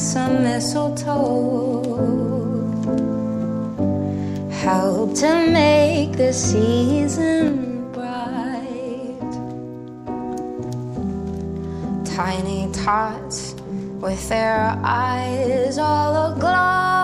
some mistletoe help to make the season bright. Tiny tots with their eyes all aglow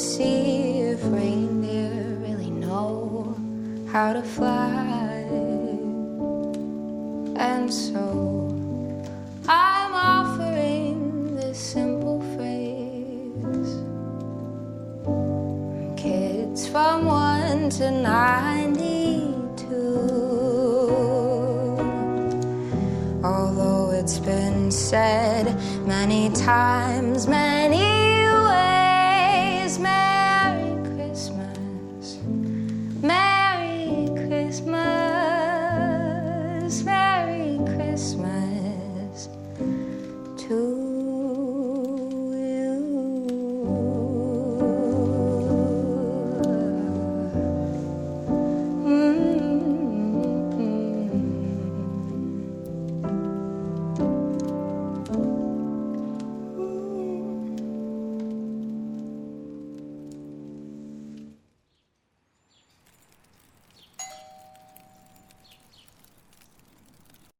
see if reindeer really know how to fly. And so I'm offering this simple phrase. Kids from 1 to 92. Although it's been said many times, many ways,